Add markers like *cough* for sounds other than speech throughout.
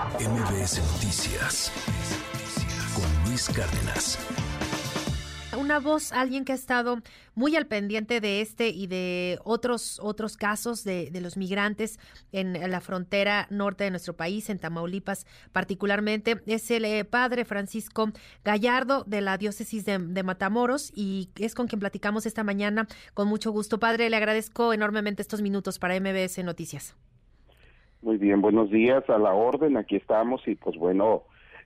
MBS Noticias con Luis Cárdenas. Una voz, alguien que ha estado muy al pendiente de este y de otros, otros casos de, los migrantes en la frontera norte de nuestro país, en Tamaulipas particularmente, es el eh, padre Francisco Gallardo de la diócesis de, de, Matamoros y es con quien platicamos esta mañana con mucho gusto. Padre, le agradezco enormemente estos minutos para MBS Noticias. Muy bien, buenos días, a la orden, aquí estamos y pues bueno,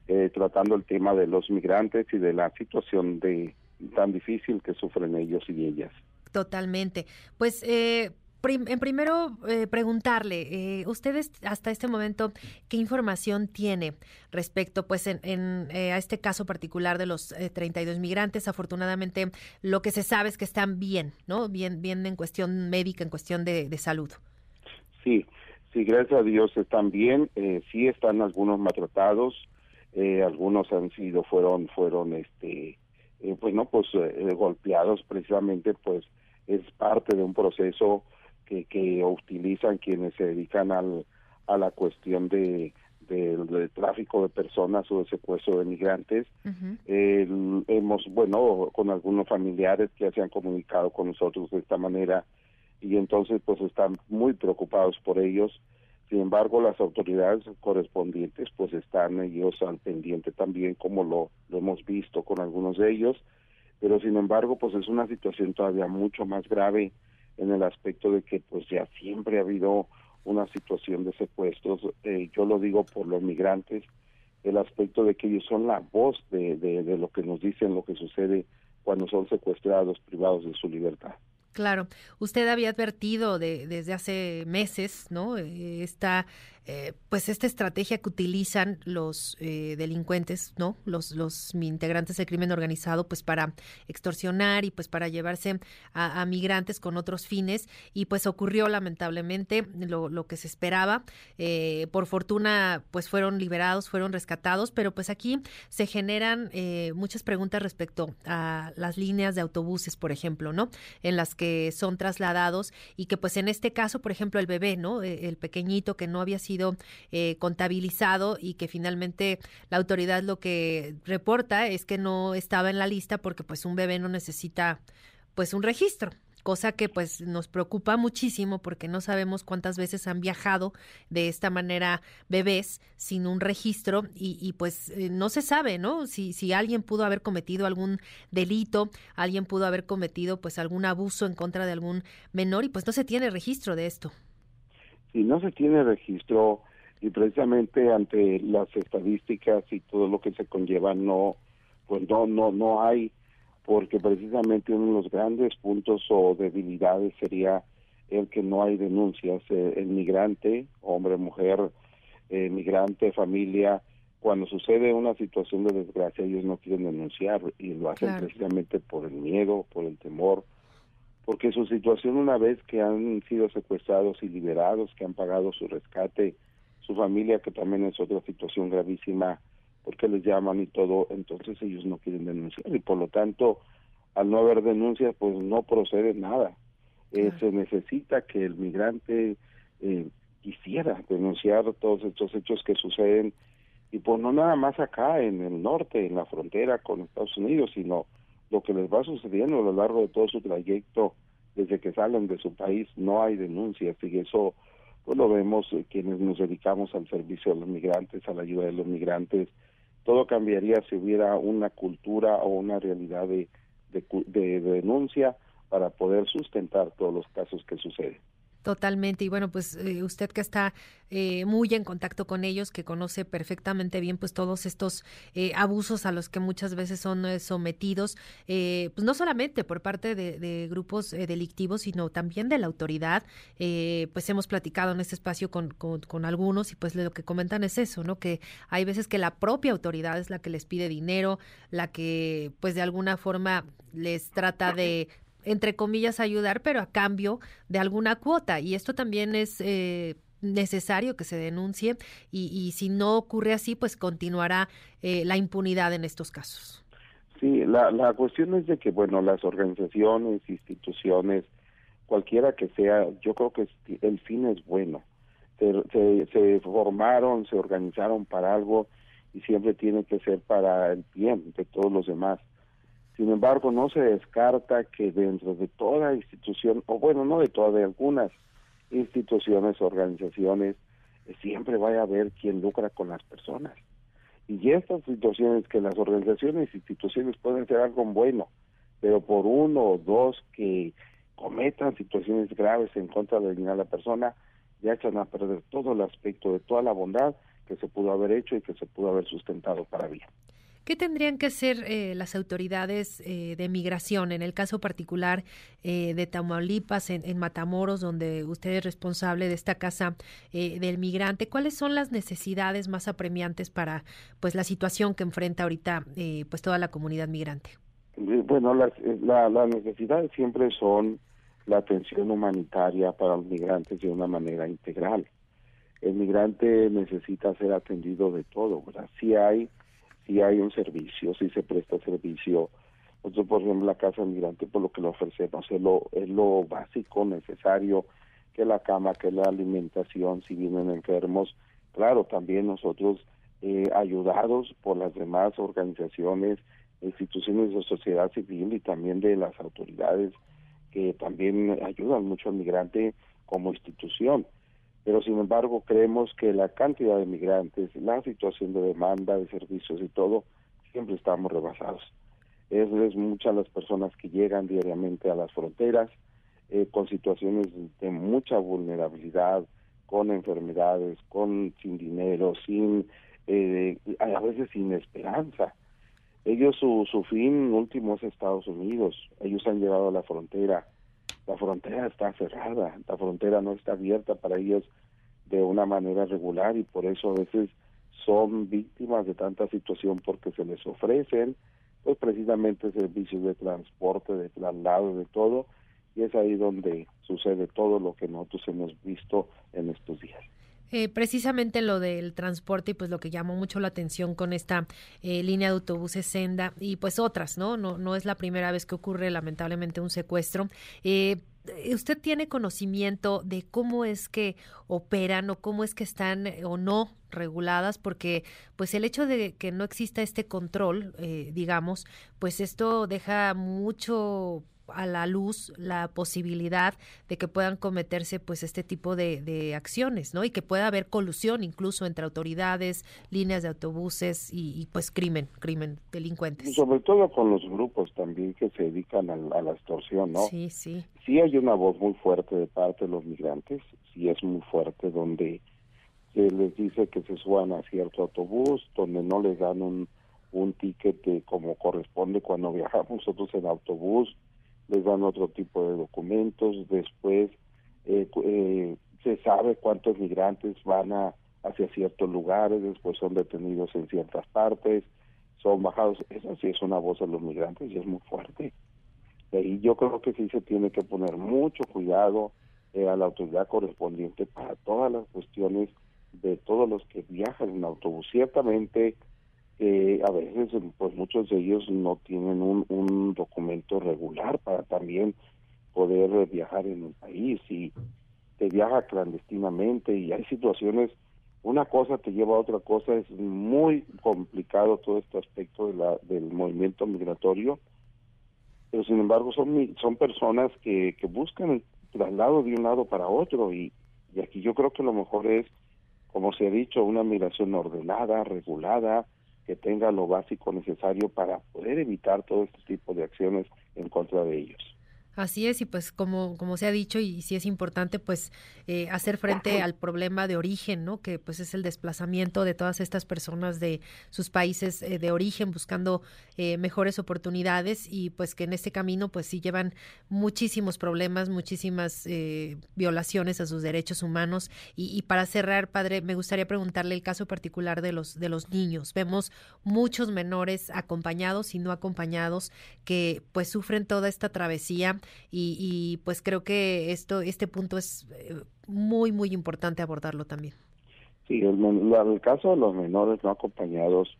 eh, tratando el tema de los migrantes y de la situación de tan difícil que sufren ellos y ellas. Totalmente. Pues eh, en primero eh, preguntarle, eh, ustedes hasta este momento, ¿qué información tiene respecto pues en, a este caso particular de los 32 migrantes? Afortunadamente, lo que se sabe es que están bien, ¿no? Bien, bien en cuestión médica, en cuestión de, de salud. Sí, Sí, gracias a Dios están bien. Eh, sí están algunos maltratados. Eh, algunos han sido, fueron, fueron, este, eh, bueno, pues eh, golpeados precisamente, pues es parte de un proceso que, que utilizan quienes se dedican al, a la cuestión de, de, tráfico de personas o de secuestro de migrantes. hemos, bueno, con algunos familiares que se han comunicado con nosotros de esta manera, y entonces pues están muy preocupados por ellos. Sin embargo, las autoridades correspondientes pues están ellos al pendiente también, como lo, lo hemos visto con algunos de ellos, pero sin embargo pues es una situación todavía mucho más grave en el aspecto de que pues ya siempre ha habido una situación de secuestros, eh, yo lo digo por los migrantes, el aspecto de que ellos son la voz de, de, de lo que nos dicen, lo que sucede cuando son secuestrados, privados de su libertad. Claro, usted había advertido de, desde hace meses, ¿no? Eh, esta eh, pues esta estrategia que utilizan los eh, delincuentes, ¿no? Los, los integrantes del crimen organizado, pues para extorsionar y pues para llevarse a, migrantes con otros fines. Y pues ocurrió lamentablemente lo, lo que se esperaba. Eh, por fortuna, pues fueron liberados, fueron rescatados, pero pues aquí se generan muchas preguntas respecto a las líneas de autobuses, por ejemplo, ¿no? En las que son trasladados y que pues en este caso, por ejemplo, el bebé, ¿no? El pequeñito que no había sido eh, contabilizado y que finalmente la autoridad lo que reporta es que no estaba en la lista porque pues un bebé no necesita pues un registro cosa que pues nos preocupa muchísimo porque no sabemos cuántas veces han viajado de esta manera bebés sin un registro y, pues eh, no se sabe, ¿no? Si, si alguien pudo haber cometido algún delito, alguien pudo haber cometido pues algún abuso en contra de algún menor y pues no se tiene registro de esto si no se tiene registro y precisamente ante las estadísticas y todo lo que se conlleva no pues no no no hay porque precisamente uno de los grandes puntos o debilidades sería el que no hay denuncias eh, el migrante hombre mujer eh, migrante familia cuando sucede una situación de desgracia ellos no quieren denunciar y lo hacen precisamente por el miedo por el temor porque su situación una vez que han sido secuestrados y liberados, que han pagado su rescate, su familia que también es otra situación gravísima, porque les llaman y todo, entonces ellos no quieren denunciar y por lo tanto al no haber denuncias pues no procede nada. Eh, se necesita que el migrante eh, quisiera denunciar todos estos hechos que suceden y pues no nada más acá en el norte, en la frontera con Estados Unidos, sino lo que les va sucediendo a lo largo de todo su trayecto desde que salen de su país no hay denuncias y eso pues lo vemos eh, quienes nos dedicamos al servicio de los migrantes, a la ayuda de los migrantes. Todo cambiaría si hubiera una cultura o una realidad de, de denuncia para poder sustentar todos los casos que suceden. Totalmente. Y bueno, pues eh, usted que está eh, muy en contacto con ellos, que conoce perfectamente bien pues todos estos eh, abusos a los que muchas veces son sometidos, pues no solamente por parte de, grupos delictivos, sino también de la autoridad. pues hemos platicado en este espacio con, con, con, algunos y pues lo que comentan es eso, ¿no? Que hay veces que la propia autoridad es la que les pide dinero, la que pues de alguna forma les trata de entre comillas, ayudar, pero a cambio de alguna cuota. Y esto también es eh, necesario que se denuncie y, si no ocurre así, pues continuará eh, la impunidad en estos casos. Sí, la, la cuestión es de que, bueno, las organizaciones, instituciones, cualquiera que sea, yo creo que el fin es bueno. se, se, formaron, se organizaron para algo y siempre tiene que ser para el bien de todos los demás. Sin embargo, no se descarta que dentro de toda institución, o bueno, no de todas, de algunas instituciones, organizaciones, siempre vaya a haber quien lucra con las personas. Y estas situaciones que las organizaciones e instituciones pueden ser algo bueno, pero por uno o dos que cometan situaciones graves en contra de la persona, ya echan a perder todo el aspecto de toda la bondad que se pudo haber hecho y que se pudo haber sustentado para bien. ¿Qué tendrían que hacer eh, las autoridades eh, de migración en el caso particular eh, de Tamaulipas, en, Matamoros, donde usted es responsable de esta casa del migrante? ¿Cuáles son las necesidades más apremiantes para pues la situación que enfrenta ahorita pues toda la comunidad migrante? Bueno, las, las necesidades siempre son la atención humanitaria para los migrantes de una manera integral. El migrante necesita ser atendido de todo, ¿verdad? Si hay si hay un servicio, si se presta servicio. Nosotros, por ejemplo, la casa migrante, por lo que le ofrecemos es lo, es lo básico, necesario, que la cama, que la alimentación, si vienen enfermos. Claro, también nosotros, eh, ayudados por las demás organizaciones, instituciones de sociedad civil y también de las autoridades que también ayudan mucho al migrante como institución pero sin embargo creemos que la cantidad de migrantes, la situación de demanda de servicios y todo, siempre estamos rebasados. Es, es muchas las personas que llegan diariamente a las fronteras eh, con situaciones de mucha vulnerabilidad, con enfermedades, con sin dinero, sin eh, a veces sin esperanza. Ellos su, su fin último es Estados Unidos. Ellos han llegado a la frontera la frontera está cerrada, la frontera no está abierta para ellos de una manera regular y por eso a veces son víctimas de tanta situación porque se les ofrecen pues precisamente servicios de transporte, de traslado, de todo y es ahí donde sucede todo lo que nosotros hemos visto en estos días. Eh, precisamente lo del transporte y pues lo que llamó mucho la atención con esta eh, línea de autobuses Senda y pues otras, ¿no? No, no es la primera vez que ocurre lamentablemente un secuestro. Eh, ¿Usted tiene conocimiento de cómo es que operan o cómo es que están o no reguladas? Porque pues el hecho de que no exista este control, digamos, pues esto deja mucho a la luz la posibilidad de que puedan cometerse pues este tipo de, de, acciones, ¿no? Y que pueda haber colusión incluso entre autoridades, líneas de autobuses y, pues crimen, crimen, delincuentes. sobre todo con los grupos también que se dedican a, la extorsión, ¿no? Sí, sí. Sí hay una voz muy fuerte de parte de los migrantes, sí es muy fuerte donde se les dice que se suban a cierto autobús, donde no les dan un, un ticket como corresponde cuando *laughs* viajamos nosotros en autobús, les dan otro tipo de documentos, después eh, eh, se sabe cuántos migrantes van a hacia ciertos lugares, después son detenidos en ciertas partes, son bajados, esa sí es una voz de los migrantes y es muy fuerte. Y yo creo que sí se tiene que poner mucho cuidado eh, a la autoridad correspondiente para todas las cuestiones de todos los que viajan en autobús. Ciertamente eh, a veces pues muchos de ellos no tienen un, documento regular para también poder viajar en el país y te viaja clandestinamente y hay situaciones una cosa te lleva a otra cosa es muy complicado todo este aspecto de la, del movimiento migratorio pero sin embargo son son personas que, que buscan el traslado de un lado para otro y aquí yo creo que lo mejor es como se ha dicho una migración ordenada regulada que tenga lo básico necesario para poder evitar todo este tipo de acciones en contra de ellos. Así es, y pues como, como se ha dicho, y si es importante, pues eh, hacer frente al problema de origen, ¿no? Que pues es el desplazamiento de todas estas personas de sus países eh, de origen buscando eh, mejores oportunidades y pues que en este camino pues sí llevan muchísimos problemas, muchísimas violaciones a sus derechos humanos. Y, y, para cerrar, padre, me gustaría preguntarle el caso particular de los, de los niños. Vemos muchos menores acompañados y no acompañados que pues sufren toda esta travesía y, pues creo que esto, este punto es eh, muy, muy importante abordarlo también. Sí, el, caso de los menores no acompañados,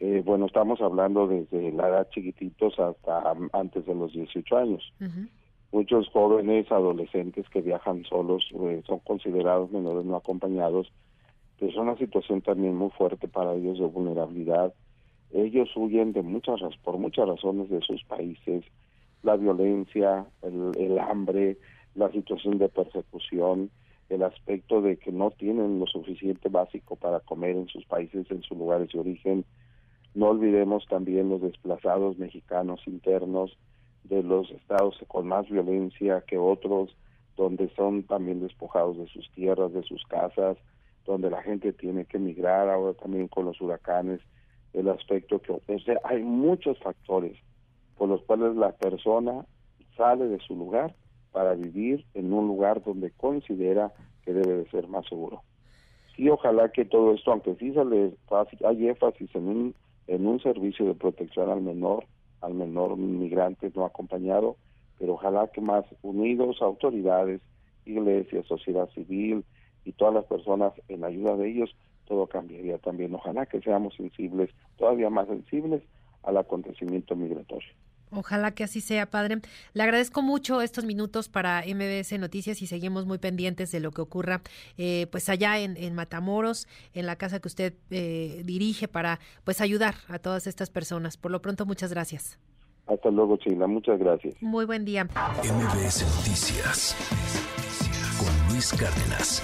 eh, bueno, estamos hablando desde la edad chiquititos hasta antes de los 18 años. muchos jóvenes, adolescentes que viajan solos, eh, son considerados menores no acompañados, pero es una situación también muy fuerte para ellos de vulnerabilidad. Ellos huyen de muchas por muchas razones de sus países, la violencia, el, hambre, la situación de persecución, el aspecto de que no tienen lo suficiente básico para comer en sus países, en sus lugares de origen. No olvidemos también los desplazados mexicanos internos, de los estados con más violencia que otros, donde son también despojados de sus tierras, de sus casas, donde la gente tiene que emigrar ahora también con los huracanes, el aspecto que hay muchos factores por los cuales la persona sale de su lugar para vivir en un lugar donde considera que debe de ser más seguro. Sí, ojalá que todo esto, aunque sí se le hay énfasis en un, en un servicio de protección al menor, al menor migrante no acompañado, pero ojalá que más unidos, autoridades, iglesias, sociedad civil y todas las personas en ayuda de ellos, todo cambiaría también. Ojalá que seamos sensibles, todavía más sensibles al acontecimiento migratorio. Ojalá que así sea, padre. Le agradezco mucho estos minutos para MBS Noticias y seguimos muy pendientes de lo que ocurra eh, pues allá en, Matamoros, en la casa que usted eh, dirige para pues ayudar a todas estas personas. Por lo pronto, muchas gracias. Hasta luego, Chila. Muchas gracias. Muy buen día. MBS Noticias con Luis Cárdenas.